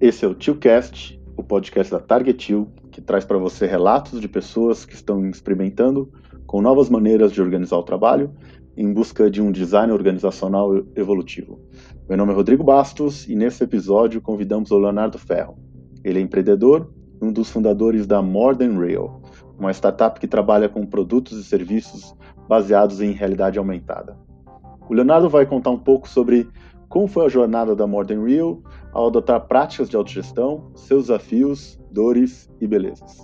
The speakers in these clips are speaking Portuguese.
Esse é o TioCast, o podcast da Target Tio, que traz para você relatos de pessoas que estão experimentando com novas maneiras de organizar o trabalho em busca de um design organizacional evolutivo. Meu nome é Rodrigo Bastos e nesse episódio convidamos o Leonardo Ferro. Ele é empreendedor e um dos fundadores da More Than Real, uma startup que trabalha com produtos e serviços baseados em realidade aumentada. O Leonardo vai contar um pouco sobre como foi a jornada da More Than Real ao adotar práticas de autogestão, seus desafios, dores e belezas.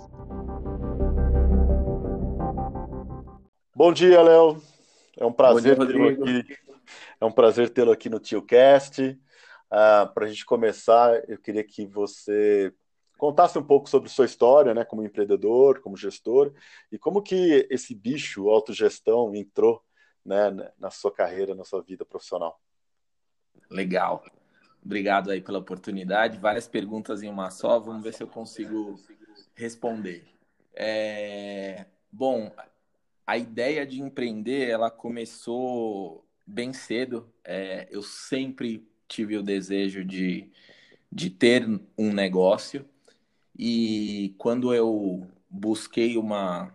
Bom dia, Léo. É um prazer tê-lo aqui. É um prazer tê-lo aqui no TioCast. Uh, ah, Para a gente começar, eu queria que você contasse um pouco sobre sua história, né, como empreendedor, como gestor, e como que esse bicho autogestão entrou, né, na sua carreira, na sua vida profissional. Legal. Obrigado aí pela oportunidade. Várias perguntas em uma só. Vamos ver se eu consigo responder. É... Bom, a ideia de empreender, ela começou bem cedo. É... Eu sempre tive o desejo de, de ter um negócio. E quando eu busquei uma,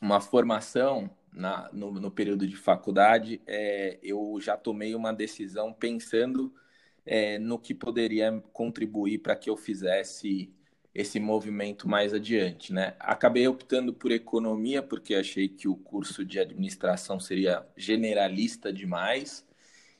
uma formação na, no, no período de faculdade, é, eu já tomei uma decisão pensando é, no que poderia contribuir para que eu fizesse esse movimento mais adiante, né? Acabei optando por economia porque achei que o curso de administração seria generalista demais.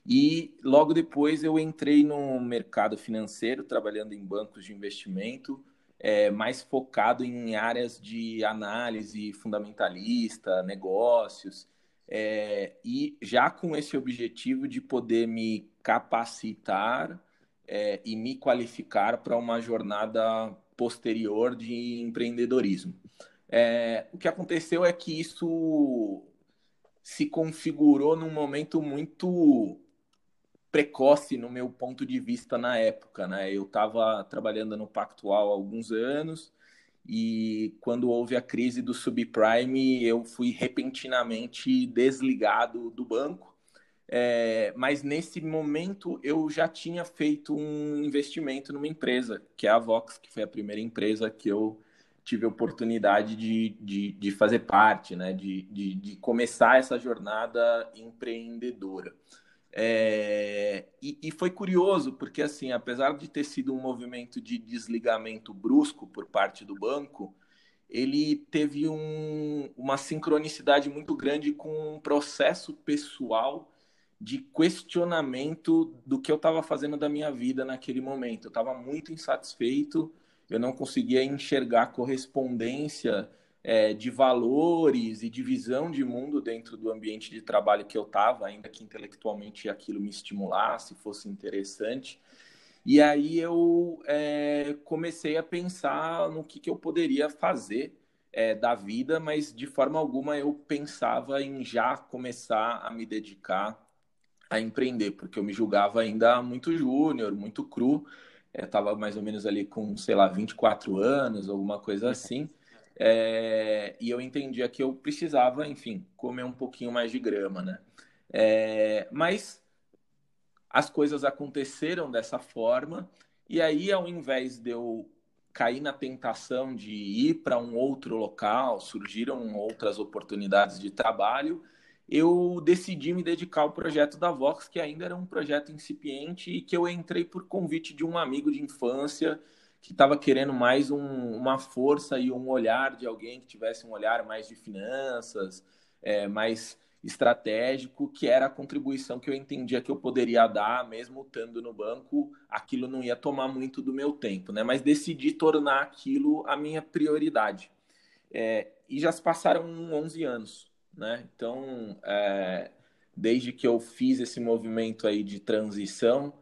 E logo depois eu entrei no mercado financeiro, trabalhando em bancos de investimento, é, mais focado em áreas de análise fundamentalista, negócios, é, e já com esse objetivo de poder me capacitar é, e me qualificar para uma jornada posterior de empreendedorismo. É, o que aconteceu é que isso se configurou num momento muito precoce no meu ponto de vista na época, né? Eu estava trabalhando no Pactual há alguns anos e quando houve a crise do subprime, eu fui repentinamente desligado do banco. É, mas nesse momento eu já tinha feito um investimento numa empresa, que é a Vox, que foi a primeira empresa que eu tive a oportunidade de, de, de fazer parte, né? de, de, de começar essa jornada empreendedora. É, e, e, foi curioso, porque assim, apesar de ter sido um movimento de desligamento brusco por parte do banco, ele teve um, uma sincronicidade muito grande com um processo pessoal de questionamento do que eu estava fazendo da minha vida naquele momento. Eu estava muito insatisfeito, eu não conseguia enxergar correspondência é, de valores e de visão de mundo dentro do ambiente de trabalho que eu estava, ainda que intelectualmente aquilo me estimulasse, fosse interessante. E aí eu é, comecei a pensar no que, que eu poderia fazer é, da vida, mas de forma alguma eu pensava em já começar a me dedicar a empreender, porque eu me julgava ainda muito júnior, muito cru. Estava mais ou menos ali com, sei lá, 24 anos, alguma coisa assim. É, e eu entendia que eu precisava, enfim, comer um pouquinho mais de grama, né? É, mas as coisas aconteceram dessa forma, e aí, ao invés de eu cair na tentação de ir para um outro local, surgiram outras oportunidades de trabalho, eu decidi me dedicar ao projeto da Vox, que ainda era um projeto incipiente e que eu entrei por convite de um amigo de infância que estava querendo mais um, uma força e um olhar de alguém que tivesse um olhar mais de finanças, é, mais estratégico, que era a contribuição que eu entendia que eu poderia dar, mesmo estando no banco, aquilo não ia tomar muito do meu tempo, né? Mas decidi tornar aquilo a minha prioridade. É, e já se passaram 11 anos, né? Então, é, desde que eu fiz esse movimento aí de transição,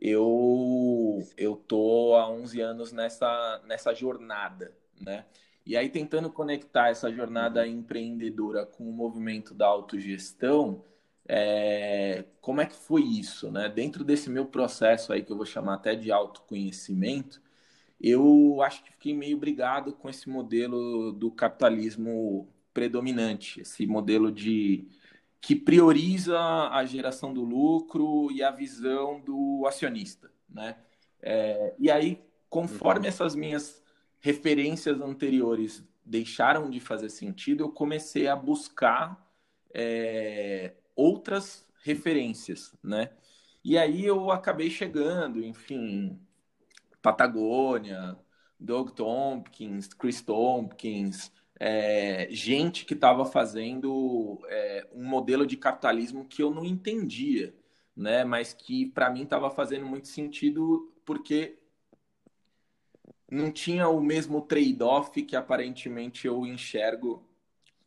eu eu tô há 11 anos nessa nessa jornada, né? E aí tentando conectar essa jornada uhum. empreendedora com o movimento da autogestão, é, como é que foi isso, né? Dentro desse meu processo aí que eu vou chamar até de autoconhecimento, eu acho que fiquei meio brigado com esse modelo do capitalismo predominante, esse modelo de que prioriza a geração do lucro e a visão do acionista, né? É, e aí, conforme essas minhas referências anteriores deixaram de fazer sentido, eu comecei a buscar é, outras referências, né? E aí eu acabei chegando, enfim, Patagônia, Doug Tompkins, Chris Tompkins, é, gente que estava fazendo é, um modelo de capitalismo que eu não entendia, né? Mas que para mim estava fazendo muito sentido porque não tinha o mesmo trade-off que aparentemente eu enxergo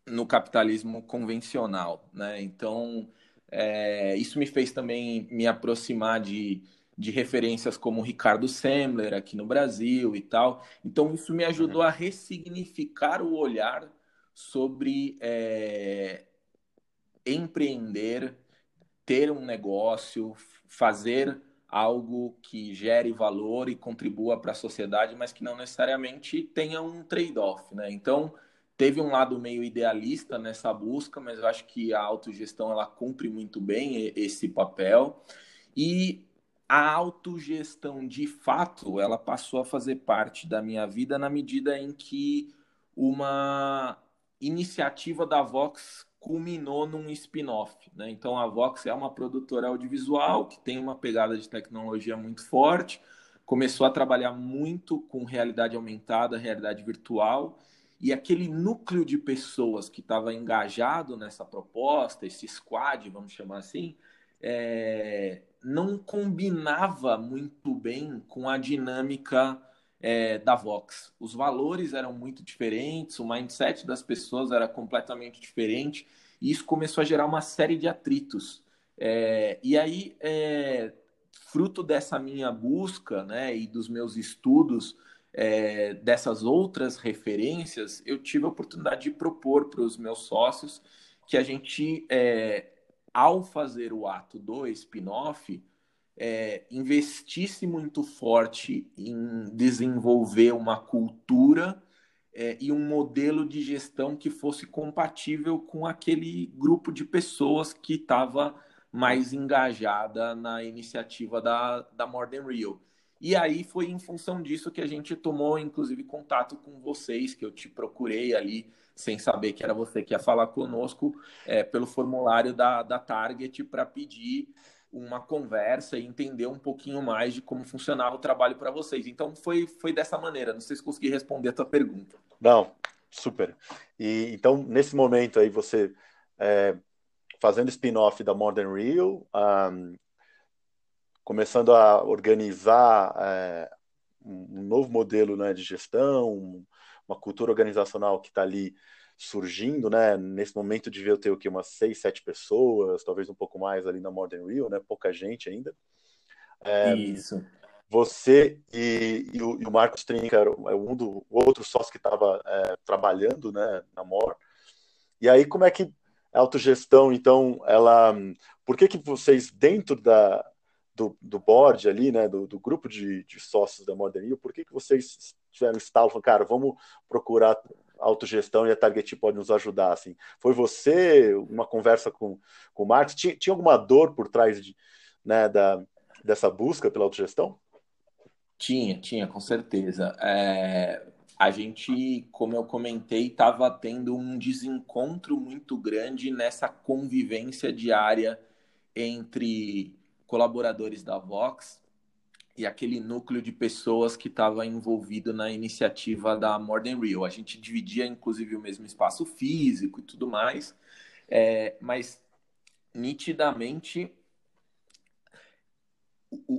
no capitalismo convencional, né? Então é, isso me fez também me aproximar de de referências como Ricardo Semler aqui no Brasil e tal. Então, isso me ajudou uhum. a ressignificar o olhar sobre é, empreender, ter um negócio, fazer algo que gere valor e contribua para a sociedade, mas que não necessariamente tenha um trade-off, né? Então, teve um lado meio idealista nessa busca, mas eu acho que a autogestão ela cumpre muito bem esse papel. E a autogestão de fato ela passou a fazer parte da minha vida na medida em que uma iniciativa da Vox culminou num spin-off. Né? Então a Vox é uma produtora audiovisual que tem uma pegada de tecnologia muito forte, começou a trabalhar muito com realidade aumentada, realidade virtual, e aquele núcleo de pessoas que estava engajado nessa proposta, esse squad, vamos chamar assim, é, não combinava muito bem com a dinâmica é, da Vox. Os valores eram muito diferentes, o mindset das pessoas era completamente diferente, e isso começou a gerar uma série de atritos. É, e aí, é, fruto dessa minha busca né, e dos meus estudos é, dessas outras referências, eu tive a oportunidade de propor para os meus sócios que a gente é, ao fazer o ato do spin-off, é, investisse muito forte em desenvolver uma cultura é, e um modelo de gestão que fosse compatível com aquele grupo de pessoas que estava mais engajada na iniciativa da, da More Than Real. E aí foi em função disso que a gente tomou, inclusive, contato com vocês, que eu te procurei ali sem saber que era você que ia falar conosco, é, pelo formulário da, da Target para pedir uma conversa e entender um pouquinho mais de como funcionava o trabalho para vocês. Então foi, foi dessa maneira. Não sei se consegui responder a tua pergunta. Não, super. E então nesse momento aí você é, fazendo spin-off da Modern Real, um, começando a organizar é, um novo modelo né, de gestão, uma cultura organizacional que está ali surgindo, né? Nesse momento devia ter o que umas seis, sete pessoas, talvez um pouco mais ali na Modern Real, né? Pouca gente ainda. É, Isso. Você e, e, o, e, o, Marcos Trinca era é um do o outro sócio que estava é, trabalhando, né? Na Mor. E aí como é que a autogestão, então, ela, por que que vocês dentro da do, do board ali, né, do, do grupo de, de, sócios da Modern Real, por que que vocês tiveram estalo, falaram, cara, vamos procurar autogestão e a Target pode nos ajudar, assim. Foi você, uma conversa com, com o Marcos, tinha, tinha alguma dor por trás de, né, da, dessa busca pela autogestão? Tinha, tinha, com certeza. É, a gente, como eu comentei, estava tendo um desencontro muito grande nessa convivência diária entre colaboradores da Vox e aquele núcleo de pessoas que estava envolvido na iniciativa da More Than Real. A gente dividia, inclusive, o mesmo espaço físico e tudo mais, é, mas nitidamente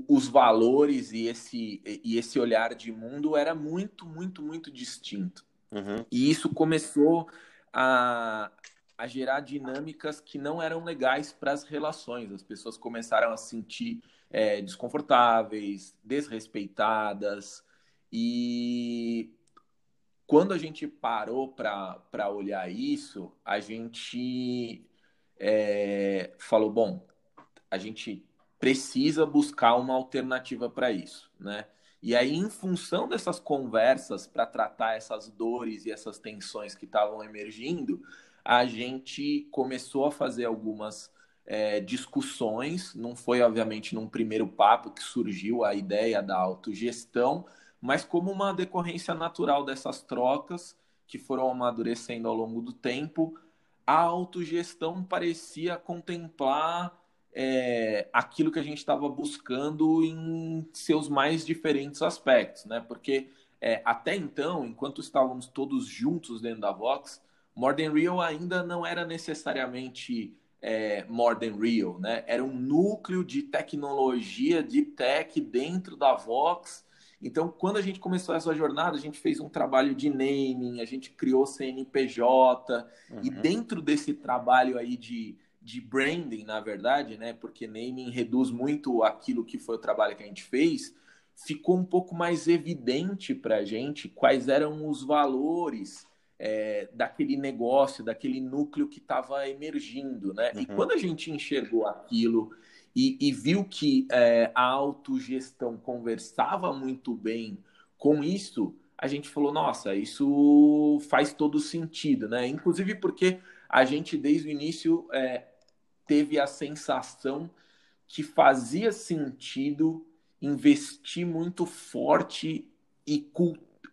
os valores e esse, e esse olhar de mundo era muito, muito, muito distinto. Uhum. E isso começou a, a gerar dinâmicas que não eram legais para as relações. As pessoas começaram a sentir é, desconfortáveis, desrespeitadas. E quando a gente parou para olhar isso, a gente é, falou: bom, a gente precisa buscar uma alternativa para isso, né? E aí, em função dessas conversas para tratar essas dores e essas tensões que estavam emergindo, a gente começou a fazer algumas é, discussões, não foi, obviamente, num primeiro papo que surgiu a ideia da autogestão, mas como uma decorrência natural dessas trocas que foram amadurecendo ao longo do tempo, a autogestão parecia contemplar é, aquilo que a gente estava buscando em seus mais diferentes aspectos, né? Porque é, até então, enquanto estávamos todos juntos dentro da Vox, More Than Real ainda não era necessariamente é, More Than Real, né? Era um núcleo de tecnologia, de tech dentro da Vox. Então, quando a gente começou essa jornada, a gente fez um trabalho de naming, a gente criou CNPJ, uhum. e dentro desse trabalho aí de de branding, na verdade, né? Porque naming reduz muito aquilo que foi o trabalho que a gente fez. Ficou um pouco mais evidente para a gente quais eram os valores é, daquele negócio, daquele núcleo que estava emergindo, né? Uhum. E quando a gente enxergou aquilo e, e viu que é, a autogestão conversava muito bem com isso, a gente falou, nossa, isso faz todo sentido, né? Inclusive porque a gente, desde o início, é, teve a sensação que fazia sentido investir muito forte e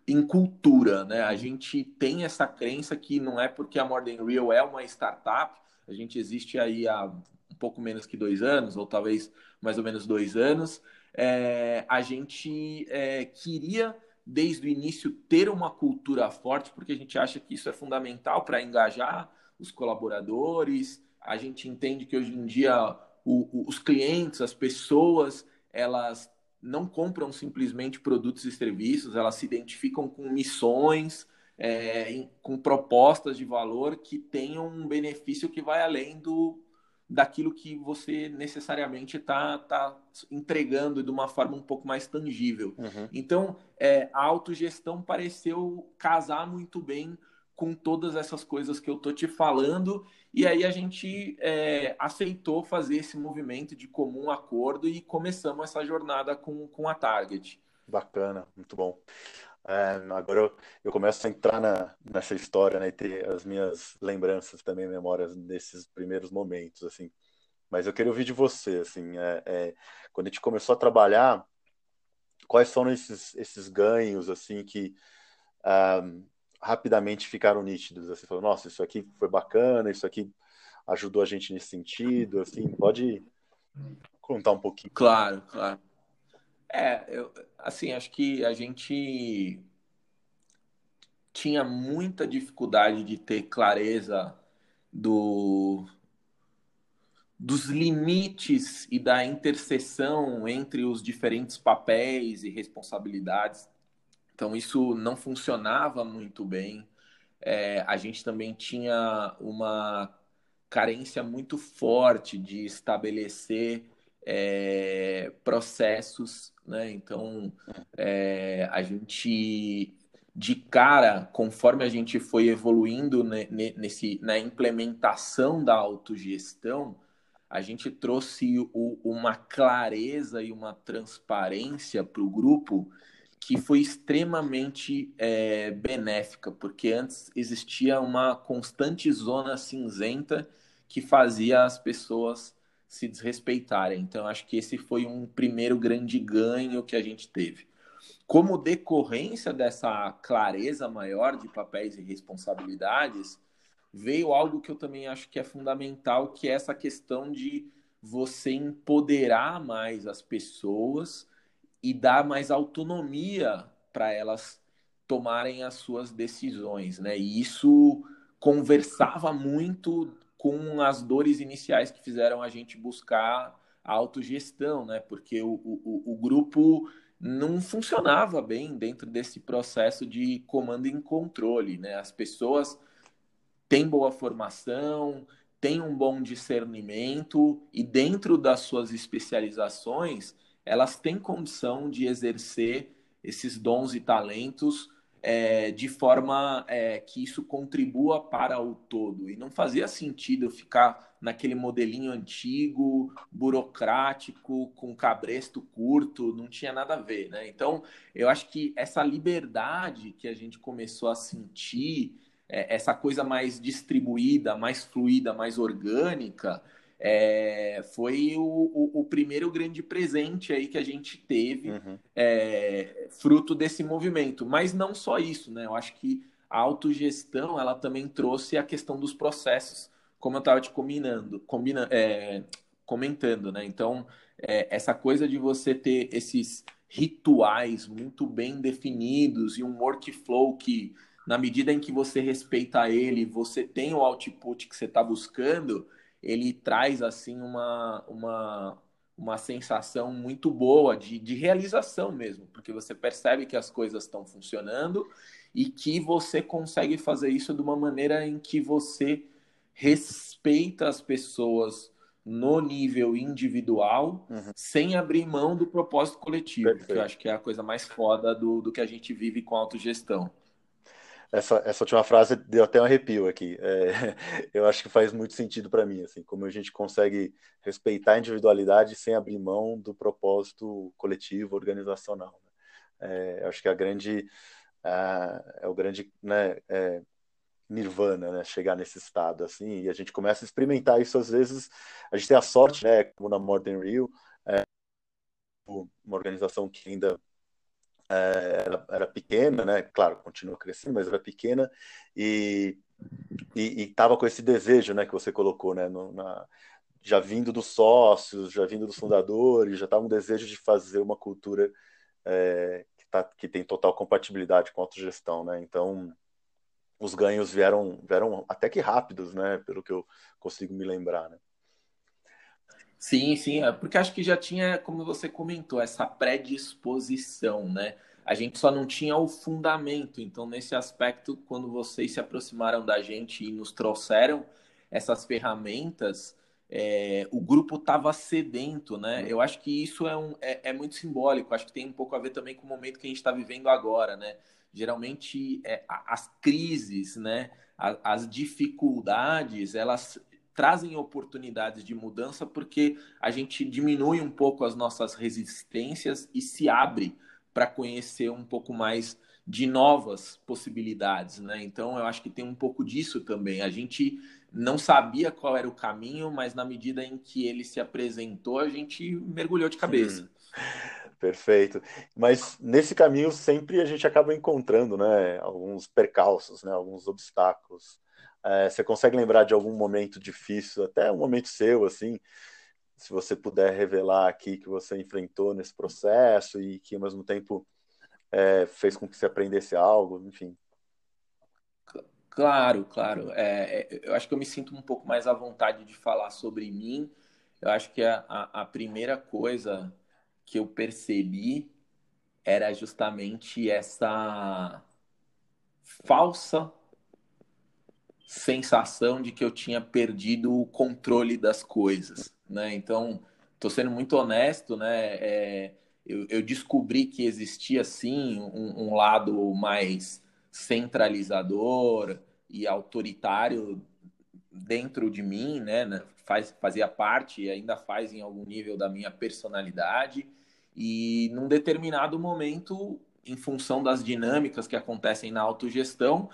em cultura, né? A gente tem essa crença que não é porque a Modern Real é uma startup, a gente existe aí há um pouco menos que dois anos, ou talvez mais ou menos dois anos, é, a gente é, queria desde o início ter uma cultura forte, porque a gente acha que isso é fundamental para engajar os colaboradores, a gente entende que hoje em dia o, o, os clientes, as pessoas, elas não compram simplesmente produtos e serviços, elas se identificam com missões, é, em, com propostas de valor que tenham um benefício que vai além do daquilo que você necessariamente está tá entregando de uma forma um pouco mais tangível. Uhum. Então, é, a autogestão pareceu casar muito bem com todas essas coisas que eu tô te falando e aí a gente é, aceitou fazer esse movimento de comum acordo e começamos essa jornada com, com a Target. Bacana, muito bom. É, agora eu, eu, começo a entrar na, nessa história né, e ter as minhas lembranças também, memórias desses primeiros momentos, assim. Mas eu queria ouvir de você, assim, é, é, quando a gente começou a trabalhar, quais foram esses, esses ganhos, assim, que um, ah, rapidamente ficaram nítidos? Assim, falou, nossa, isso aqui foi bacana, isso aqui ajudou a gente nesse sentido, assim, pode contar um pouquinho? Claro, claro. É, eu, assim, acho que a gente tinha muita dificuldade de ter clareza do dos limites e da interseção entre os diferentes papéis e responsabilidades então, isso não funcionava muito bem. É, a gente também tinha uma carência muito forte de estabelecer é, processos, né? Então, é, a gente, de cara, conforme a gente foi evoluindo nesse, na implementação da autogestão, a gente trouxe o, uma clareza e uma transparência para o grupo que foi extremamente é, benéfica, porque antes existia uma constante zona cinzenta que fazia as pessoas se desrespeitarem. Então, acho que esse foi um primeiro grande ganho que a gente teve. Como decorrência dessa clareza maior de papéis e responsabilidades, veio algo que eu também acho que é fundamental, que é essa questão de você empoderar mais as pessoas e dar mais autonomia para elas tomarem as suas decisões, né? E isso conversava muito com as dores iniciais que fizeram a gente buscar a autogestão, né? Porque o, o, o grupo não funcionava bem dentro desse processo de comando e controle, né? As pessoas têm boa formação, têm um bom discernimento e dentro das suas especializações elas têm condição de exercer esses dons e talentos é, de forma é, que isso contribua para o todo. E não fazia sentido ficar naquele modelinho antigo, burocrático, com cabresto curto, não tinha nada a ver. Né? Então, eu acho que essa liberdade que a gente começou a sentir, é, essa coisa mais distribuída, mais fluida, mais orgânica, é, foi o, o, o, primeiro grande presente aí que a gente teve uhum. é, fruto desse movimento. Mas não só isso, né? Eu acho que a autogestão ela também trouxe a questão dos processos, como eu estava te combinando, combina, é, comentando, né? Então, é, essa coisa de você ter esses rituais muito bem definidos e um workflow que, na medida em que você respeita ele, você tem o output que você está buscando ele traz assim uma, uma, uma sensação muito boa de, de realização mesmo, porque você percebe que as coisas estão funcionando e que você consegue fazer isso de uma maneira em que você respeita as pessoas no nível individual, uhum. sem abrir mão do propósito coletivo, Perfeito. que eu acho que é a coisa mais foda do, do que a gente vive com autogestão essa, essa última frase deu até um arrepio aqui. É, eu acho que faz muito sentido para mim, assim, como a gente consegue respeitar a individualidade sem abrir mão do propósito coletivo, organizacional. Né? É, eu acho que a grande é o grande né, é, nirvana, né, chegar nesse estado assim, e a gente começa a experimentar isso às vezes. A gente tem a sorte, né, como na Modern Rio, é, uma organização que ainda era, era, pequena, né? Claro, continua crescendo, mas era pequena e estava com esse desejo, né, que você colocou, né, no, na, já vindo dos sócios, já vindo dos fundadores, já estava um desejo de fazer uma cultura é, que, tá, que tem total compatibilidade com a autogestão, né? Então, os ganhos vieram, vieram até que rápidos, né? Pelo que eu consigo me lembrar, né? Sim, sim, é porque acho que já tinha, como você comentou, essa predisposição, né? A gente só não tinha o fundamento. Então, nesse aspecto, quando vocês se aproximaram da gente e nos trouxeram essas ferramentas, é, o grupo estava sedento, né? Eu acho que isso é, um, é, é, muito simbólico. Acho que tem um pouco a ver também com o momento que a gente está vivendo agora, né? Geralmente, é, as crises, né? As dificuldades, elas trazem oportunidades de mudança porque a gente diminui um pouco as nossas resistências e se abre para conhecer um pouco mais de novas possibilidades, né? Então eu acho que tem um pouco disso também. A gente não sabia qual era o caminho, mas na medida em que ele se apresentou, a gente mergulhou de cabeça. Hum, perfeito. Mas nesse caminho sempre a gente acaba encontrando, né, alguns percalços, né, alguns obstáculos. É, você consegue lembrar de algum momento difícil, até um momento seu, assim, se você puder revelar aqui que você enfrentou nesse processo e que ao mesmo tempo é, fez com que você aprendesse algo, enfim. Claro, claro. É, é, eu acho que eu me sinto um pouco mais à vontade de falar sobre mim. Eu acho que a, a, a primeira coisa que eu percebi era justamente essa falsa sensação de que eu tinha perdido o controle das coisas, né? Então, estou sendo muito honesto, né? É, eu, eu, descobri que existia sim um, um, lado mais centralizador e autoritário dentro de mim, né? Faz, fazia parte e ainda faz em algum nível da minha personalidade. E num determinado momento, em função das dinâmicas que acontecem na autogestão,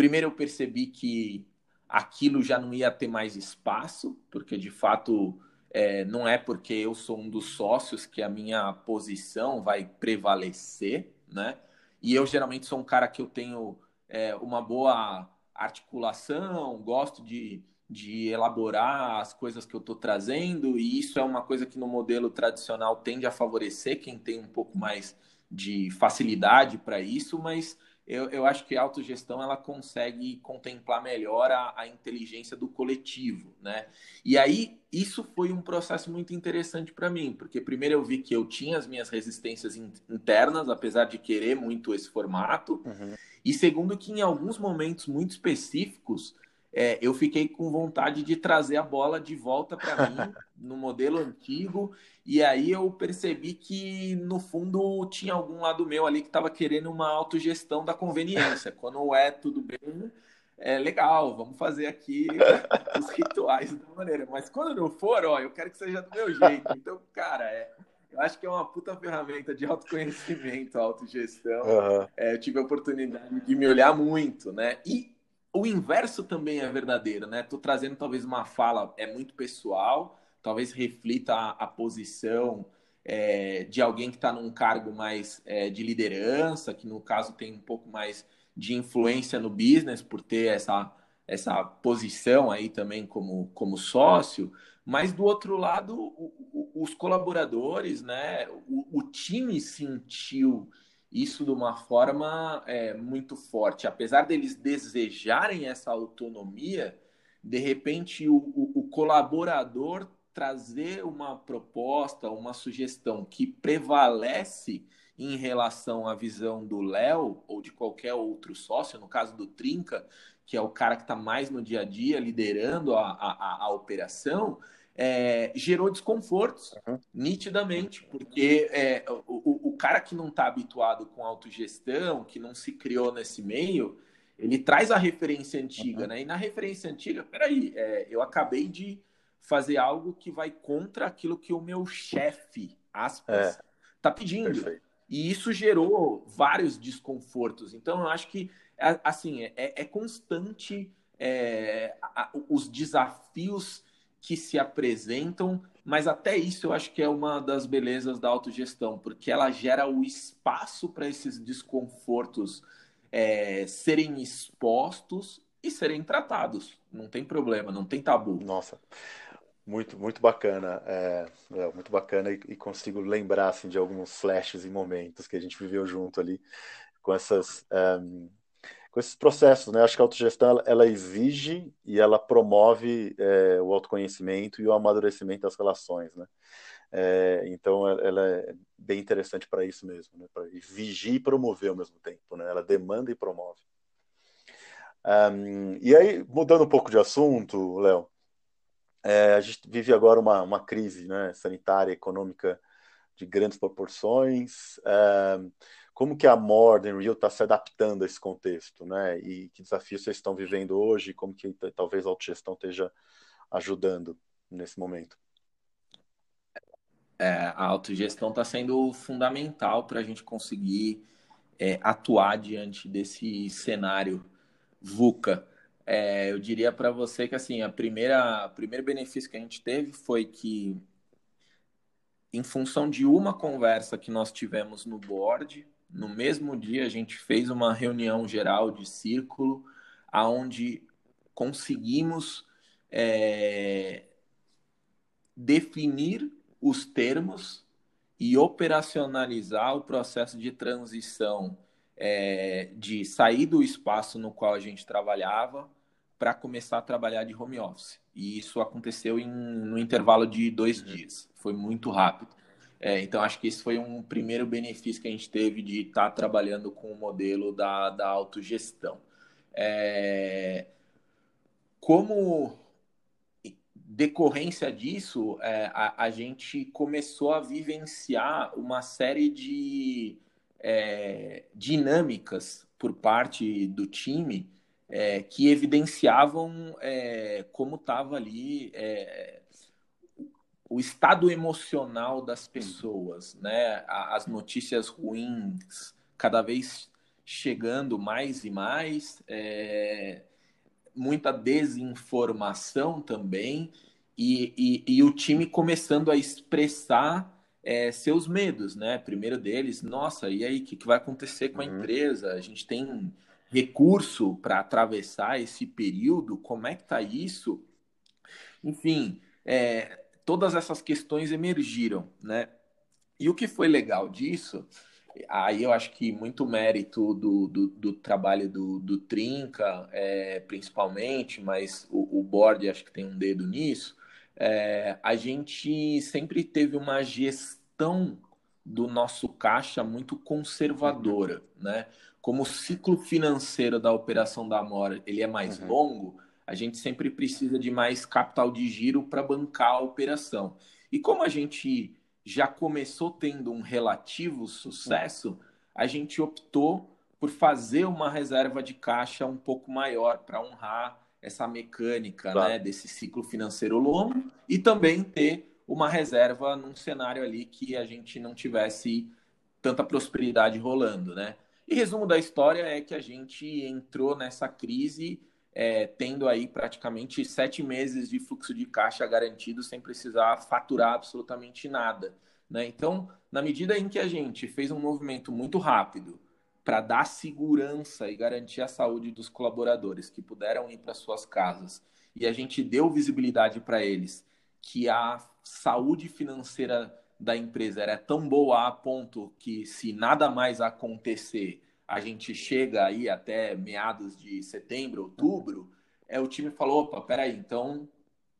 Primeiro eu percebi que aquilo já não ia ter mais espaço, porque de fato é, não é porque eu sou um dos sócios que a minha posição vai prevalecer, né? E eu geralmente sou um cara que eu tenho é, uma boa articulação, gosto de, de elaborar as coisas que eu estou trazendo, e isso é uma coisa que no modelo tradicional tende a favorecer quem tem um pouco mais de facilidade para isso, mas eu, eu acho que a autogestão ela consegue contemplar melhor a, a inteligência do coletivo, né? E aí isso foi um processo muito interessante para mim, porque primeiro eu vi que eu tinha as minhas resistências internas, apesar de querer muito esse formato, uhum. e segundo que em alguns momentos muito específicos é, eu fiquei com vontade de trazer a bola de volta para mim no modelo antigo. E aí eu percebi que, no fundo, tinha algum lado meu ali que estava querendo uma autogestão da conveniência. Quando é tudo bem, é legal, vamos fazer aqui os rituais da maneira. Mas quando não for, ó, eu quero que seja do meu jeito. Então, cara, é, eu acho que é uma puta ferramenta de autoconhecimento, autogestão. Uhum. É, eu tive a oportunidade de me olhar muito, né? E o inverso também é verdadeiro, né? Tô trazendo talvez uma fala é muito pessoal, talvez reflita a, a posição é, de alguém que está num cargo mais é, de liderança, que no caso tem um pouco mais de influência no business por ter essa, essa posição aí também como, como sócio, mas do outro lado, o, o, os colaboradores, né, o, o time sentiu isso de uma forma é, muito forte. Apesar deles desejarem essa autonomia, de repente o, o, o, colaborador trazer uma proposta, uma sugestão que prevalece em relação à visão do Léo ou de qualquer outro sócio, no caso do Trinca, que é o cara que está mais no dia a dia liderando a, a, a operação, é, gerou desconfortos, uhum. nitidamente, porque é, o, o, cara que não está habituado com autogestão, que não se criou nesse meio, ele traz a referência antiga, uhum. né? E na referência antiga, peraí, é, eu acabei de fazer algo que vai contra aquilo que o meu chefe, aspas, está é. pedindo. Perfeito. E isso gerou vários desconfortos. Então, eu acho que, é, assim, é, é constante é, os desafios que se apresentam, mas até isso eu acho que é uma das belezas da autogestão, porque ela gera o espaço para esses desconfortos é, serem expostos e serem tratados. Não tem problema, não tem tabu. Nossa, muito, muito bacana, é, é, muito bacana e, e, consigo lembrar assim, de alguns flashes e momentos que a gente viveu junto ali com essas um, com esses processos, né? Acho que a autogestão ela, ela exige e ela promove é, o autoconhecimento e o amadurecimento das relações, né? É, então ela é bem interessante para isso mesmo, né? Para vigiar e promover ao mesmo tempo, né? Ela demanda e promove. Um, e aí, mudando um pouco de assunto, Léo, é, a gente vive agora uma, uma crise né, sanitária, econômica de grandes proporções. Um, como que a Modern Real está se adaptando a esse contexto, né? E que desafios vocês estão vivendo hoje? Como que talvez a autogestão esteja ajudando nesse momento? É, a autogestão está sendo fundamental para a gente conseguir é, atuar diante desse cenário VUCA. É, eu diria para você que assim a primeira, o primeiro benefício que a gente teve foi que, em função de uma conversa que nós tivemos no board, no mesmo dia, a gente fez uma reunião geral de círculo, aonde conseguimos é, definir os termos e operacionalizar o processo de transição é, de sair do espaço no qual a gente trabalhava para começar a trabalhar de home office. E isso aconteceu em, no intervalo de dois dias. Foi muito rápido. É, então, acho que esse foi um primeiro benefício que a gente teve de estar tá trabalhando com o modelo da, da autogestão. É, como decorrência disso, é, a, a, gente começou a vivenciar uma série de é, dinâmicas por parte do time é, que evidenciavam é, como estava ali é, o estado emocional das pessoas, né? As notícias ruins cada vez chegando mais e mais, é, muita desinformação também, e, e, e, o time começando a expressar é, seus medos, né? Primeiro deles, nossa, e aí, o que, que, vai acontecer com a uhum. empresa? A gente tem recurso para atravessar esse período? Como é que tá isso? Enfim, é, todas essas questões emergiram, né? E o que foi legal disso, aí eu acho que muito mérito do, do, do trabalho do, do Trinca, é, principalmente, mas o, o board acho que tem um dedo nisso, é, a gente sempre teve uma gestão do nosso caixa muito conservadora, né? Como o ciclo financeiro da operação da Amora ele é mais uhum. longo, a gente sempre precisa de mais capital de giro para bancar a operação. E como a gente já começou tendo um relativo sucesso, a gente optou por fazer uma reserva de caixa um pouco maior para honrar essa mecânica claro. né, desse ciclo financeiro longo e também ter uma reserva num cenário ali que a gente não tivesse tanta prosperidade rolando, né? E resumo da história é que a gente entrou nessa crise é, tendo aí praticamente sete meses de fluxo de caixa garantido sem precisar faturar absolutamente nada. Né? Então, na medida em que a gente fez um movimento muito rápido para dar segurança e garantir a saúde dos colaboradores que puderam ir para suas casas e a gente deu visibilidade para eles que a saúde financeira da empresa era tão boa a ponto que se nada mais acontecer a gente chega aí até meados de setembro, outubro, é o time falou, opa, peraí, então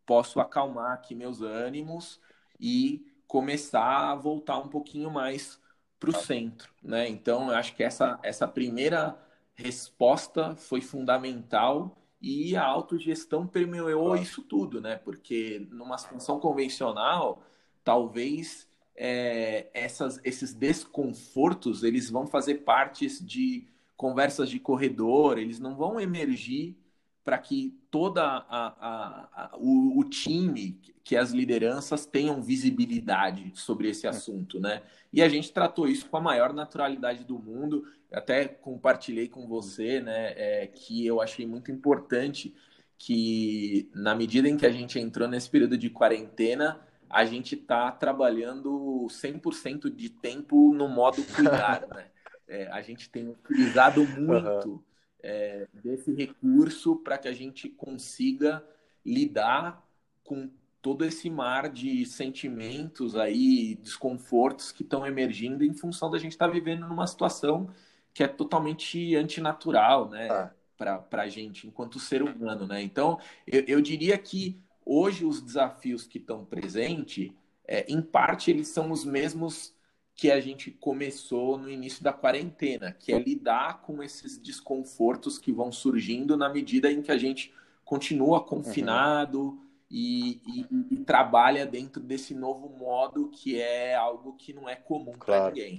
posso acalmar aqui meus ânimos e começar a voltar um pouquinho mais para o centro, né? Então, eu acho que essa, essa primeira resposta foi fundamental e a autogestão permeou isso tudo, né? Porque numa função convencional, talvez é, essas, esses desconfortos eles vão fazer partes de conversas de corredor, eles não vão emergir para que toda a, a, a o, o, time, que as lideranças tenham visibilidade sobre esse é. assunto, né? E a gente tratou isso com a maior naturalidade do mundo. até compartilhei com você, né, é, que eu achei muito importante que na medida em que a gente entrou nesse período de quarentena, a gente está trabalhando 100% de tempo no modo cuidar, né? É, a gente tem utilizado muito uhum. é, desse recurso para que a gente consiga lidar com todo esse mar de sentimentos aí, desconfortos que estão emergindo em função da gente estar tá vivendo numa situação que é totalmente antinatural, né? Ah. Para a gente, enquanto ser humano, né? Então, eu, eu diria que Hoje, os desafios que estão presentes, é, em parte, eles são os mesmos que a gente começou no início da quarentena, que é lidar com esses desconfortos que vão surgindo na medida em que a gente continua confinado uhum. e, e, e, trabalha dentro desse novo modo que é algo que não é comum claro. para ninguém.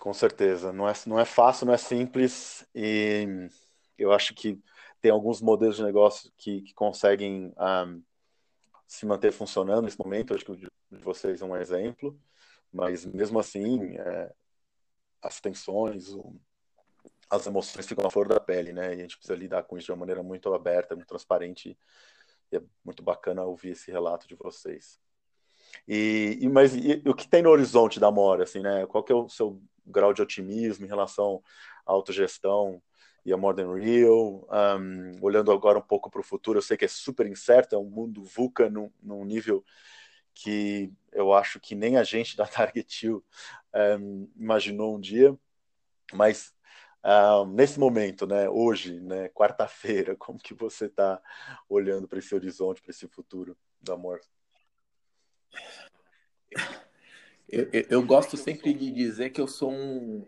Com certeza, não é, não é fácil, não é simples e eu acho que tem alguns modelos de negócio que, que conseguem um, se manter funcionando nesse momento. Acho que o de vocês é um exemplo, mas mesmo assim, é, as tensões, o, as emoções ficam na flor da pele, né? E a gente precisa lidar com isso de uma maneira muito aberta, muito transparente. E é muito bacana ouvir esse relato de vocês. E, e mas e, o que tem no horizonte da Mora, assim, né? Qual que é o seu grau de otimismo em relação à autogestão? E a More Than Real. Um, olhando agora um pouco para o futuro, eu sei que é super incerto, é um mundo VUCA num, num nível que eu acho que nem a gente da Target um, imaginou um dia, mas um, nesse momento, né, hoje, né, quarta-feira, como que você está olhando para esse horizonte, para esse futuro da Amor? Eu, eu, eu, gosto sempre de dizer que eu sou um,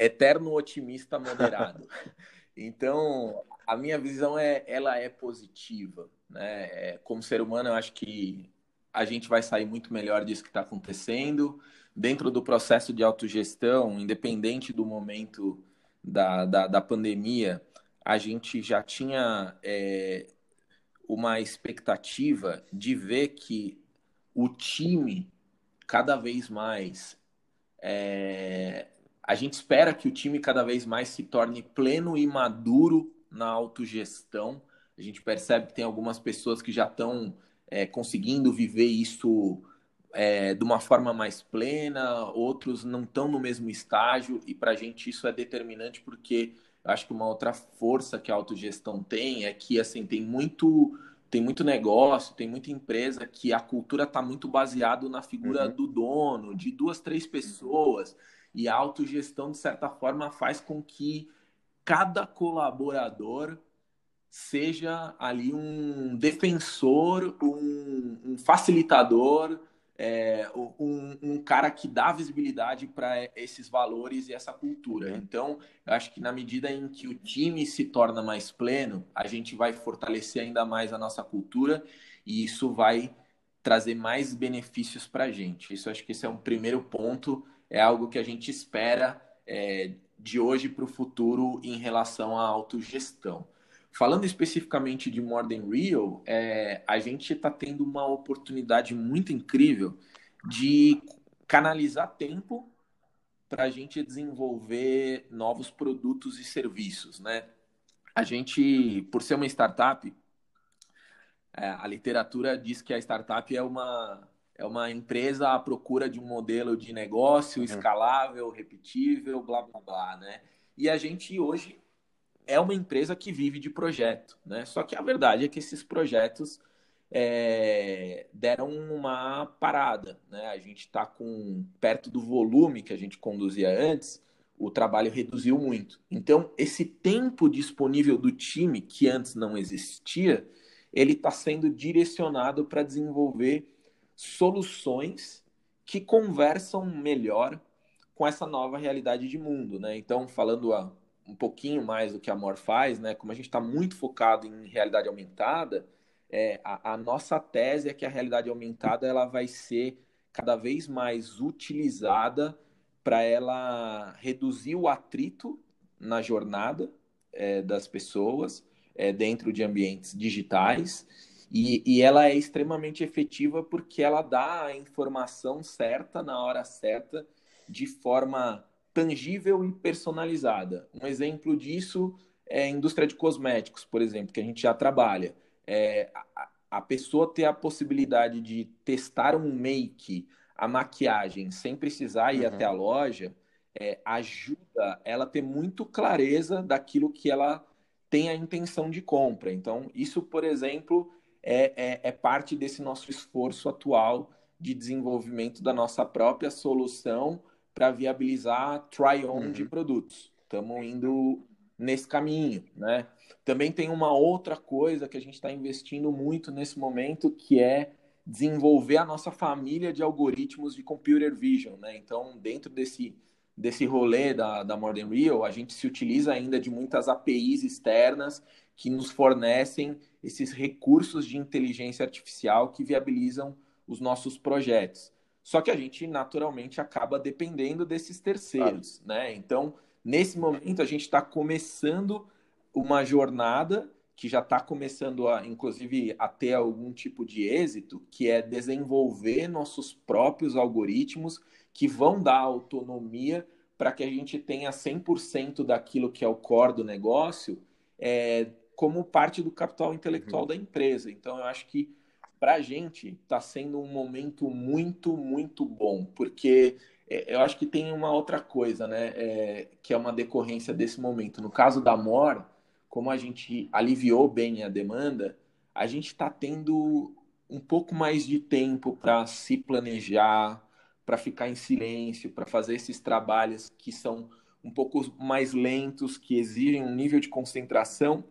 eterno otimista moderado. Então, a minha visão é, ela é positiva, né? É, como ser humano, eu acho que a gente vai sair muito melhor disso que está acontecendo. Dentro do processo de autogestão, independente do momento da, da, da pandemia, a gente já tinha é, uma expectativa de ver que o time cada vez mais é, a gente espera que o time cada vez mais se torne pleno e maduro na autogestão. A gente percebe que tem algumas pessoas que já estão é, conseguindo viver isso é, de uma forma mais plena, outros não estão no mesmo estágio, e para a gente isso é determinante porque eu acho que uma outra força que a autogestão tem é que assim tem muito tem muito negócio, tem muita empresa que a cultura está muito baseado na figura uhum. do dono, de duas, três pessoas. E a autogestão, de certa forma, faz com que cada colaborador seja ali um defensor, um, um facilitador, é, um, um, cara que dá visibilidade para esses valores e essa cultura. Então, eu acho que na medida em que o time se torna mais pleno, a gente vai fortalecer ainda mais a nossa cultura e isso vai trazer mais benefícios para a gente. Isso acho que esse é um primeiro ponto é algo que a gente espera é, de hoje para o futuro em relação à autogestão. Falando especificamente de More Than Real, é, a gente está tendo uma oportunidade muito incrível de canalizar tempo para a gente desenvolver novos produtos e serviços, né? a gente, por ser uma startup, é, a literatura diz que a startup é uma, é uma empresa à procura de um modelo de negócio uhum. escalável, repetível, blá blá blá, né? E a gente hoje é uma empresa que vive de projeto, né? Só que a verdade é que esses projetos é, deram uma parada, né? A gente está com perto do volume que a gente conduzia antes, o trabalho reduziu muito. Então, esse tempo disponível do time que antes não existia, ele está sendo direcionado para desenvolver soluções que conversam melhor com essa nova realidade de mundo, né? Então, falando a, um pouquinho mais do que a Mor faz, né? Como a gente está muito focado em realidade aumentada, é, a, a, nossa tese é que a realidade aumentada ela vai ser cada vez mais utilizada para ela reduzir o atrito na jornada é, das pessoas é, dentro de ambientes digitais e, e ela é extremamente efetiva porque ela dá a informação certa na hora certa de forma tangível e personalizada. Um exemplo disso é a indústria de cosméticos, por exemplo, que a gente já trabalha. É, a, a pessoa ter a possibilidade de testar um make, a maquiagem, sem precisar ir uhum. até a loja, é, ajuda ela a ter muito clareza daquilo que ela tem a intenção de compra. Então, isso, por exemplo, é, é, é parte desse nosso esforço atual de desenvolvimento da nossa própria solução para viabilizar try-on uhum. de produtos. Estamos indo nesse caminho, né? Também tem uma outra coisa que a gente está investindo muito nesse momento, que é desenvolver a nossa família de algoritmos de computer vision, né? Então, dentro desse desse rolê da, da Modern Real, a gente se utiliza ainda de muitas APIs externas que nos fornecem esses recursos de inteligência artificial que viabilizam os nossos projetos. Só que a gente naturalmente acaba dependendo desses terceiros, claro. né? Então, nesse momento, a gente está começando uma jornada que já está começando a, inclusive, a ter algum tipo de êxito, que é desenvolver nossos próprios algoritmos que vão dar autonomia para que a gente tenha 100% daquilo que é o core do negócio é, como parte do capital intelectual uhum. da empresa. Então, eu acho que para a gente está sendo um momento muito, muito bom, porque é, eu acho que tem uma outra coisa, né, é, que é uma decorrência desse momento. No caso da MOR, como a gente aliviou bem a demanda, a gente está tendo um pouco mais de tempo para se planejar, para ficar em silêncio, para fazer esses trabalhos que são um pouco mais lentos, que exigem um nível de concentração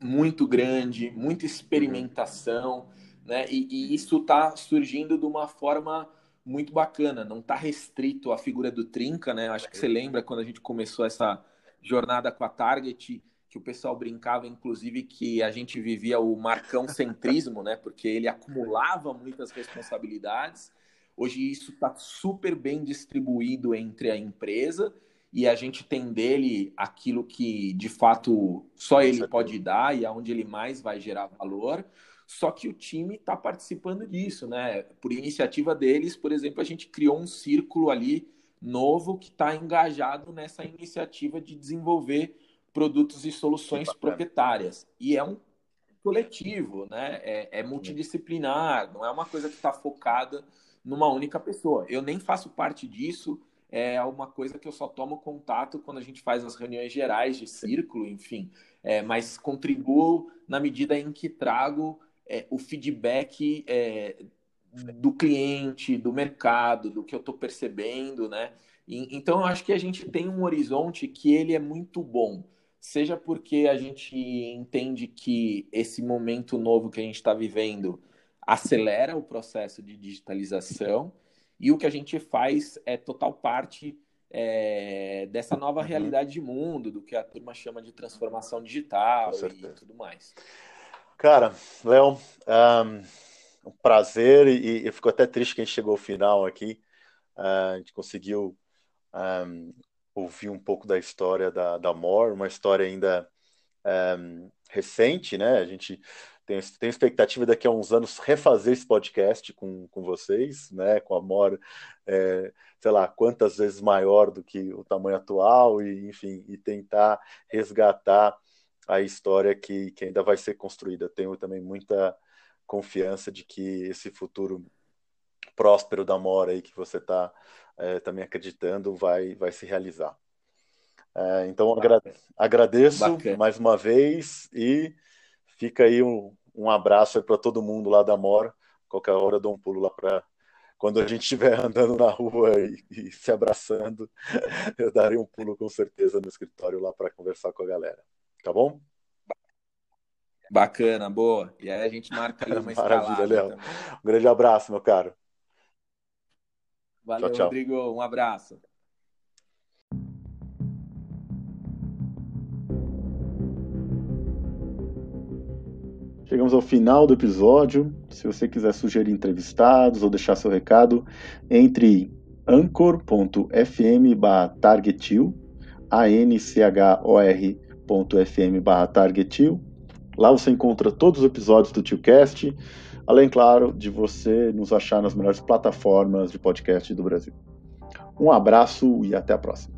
muito grande, muita experimentação, né? E, e isso está surgindo de uma forma muito bacana, não está restrito à figura do Trinca, né? Acho que você lembra quando a gente começou essa jornada com a Target, que o pessoal brincava, inclusive, que a gente vivia o marcão centrismo, né? Porque ele acumulava muitas responsabilidades Hoje isso está super bem distribuído entre a empresa e a gente tem dele aquilo que de fato só ele pode dar e aonde ele mais vai gerar valor. Só que o time está participando disso, né? Por iniciativa deles, por exemplo, a gente criou um círculo ali novo que está engajado nessa iniciativa de desenvolver produtos e soluções proprietárias. E é um coletivo, né? É, é multidisciplinar, não é uma coisa que está focada numa única pessoa. Eu nem faço parte disso, é uma coisa que eu só tomo contato quando a gente faz as reuniões gerais de círculo, enfim. É, mas contribuo na medida em que trago é, o feedback é, do cliente, do mercado, do que eu estou percebendo, né? E, então, eu acho que a gente tem um horizonte que ele é muito bom. Seja porque a gente entende que esse momento novo que a gente está vivendo acelera o processo de digitalização e o que a gente faz é total parte é, dessa nova uhum. realidade de mundo, do que a turma chama de transformação digital e tudo mais. Cara, Léo, um, um, prazer e eu fico até triste que a gente chegou ao final aqui. Uh, a gente conseguiu um, ouvir um pouco da história da, da Mor, uma história ainda um, recente, né? A gente tenho, tenho expectativa daqui a uns anos refazer esse podcast com, com vocês, né? Com a Mor, é, sei lá, quantas vezes maior do que o tamanho atual, e enfim, e tentar resgatar a história que, que ainda vai ser construída. Tenho também muita confiança de que esse futuro próspero da Mora aí que você está é, também acreditando vai, vai se realizar. É, então agra agradeço Bacana. mais uma vez e fica aí um, um abraço para todo mundo lá da Mora. Qualquer hora eu dou um pulo lá para quando a gente estiver andando na rua e, e, se abraçando, eu darei um pulo com certeza no escritório lá para conversar com a galera. Tá bom? Bacana, boa. E aí a gente marca aí uma Maravilha, Léo. Um grande abraço, meu caro. Valeu, tchau, tchau. Rodrigo. Um abraço. Chegamos ao final do episódio. Se você quiser sugerir entrevistados ou deixar seu recado, entre anchor.fm targetil, a-n-c-h-o-r.fm targetil. Lá você encontra todos os episódios do TioCast, além, claro, de você nos achar nas melhores plataformas de podcast do Brasil. Um abraço e até a próxima.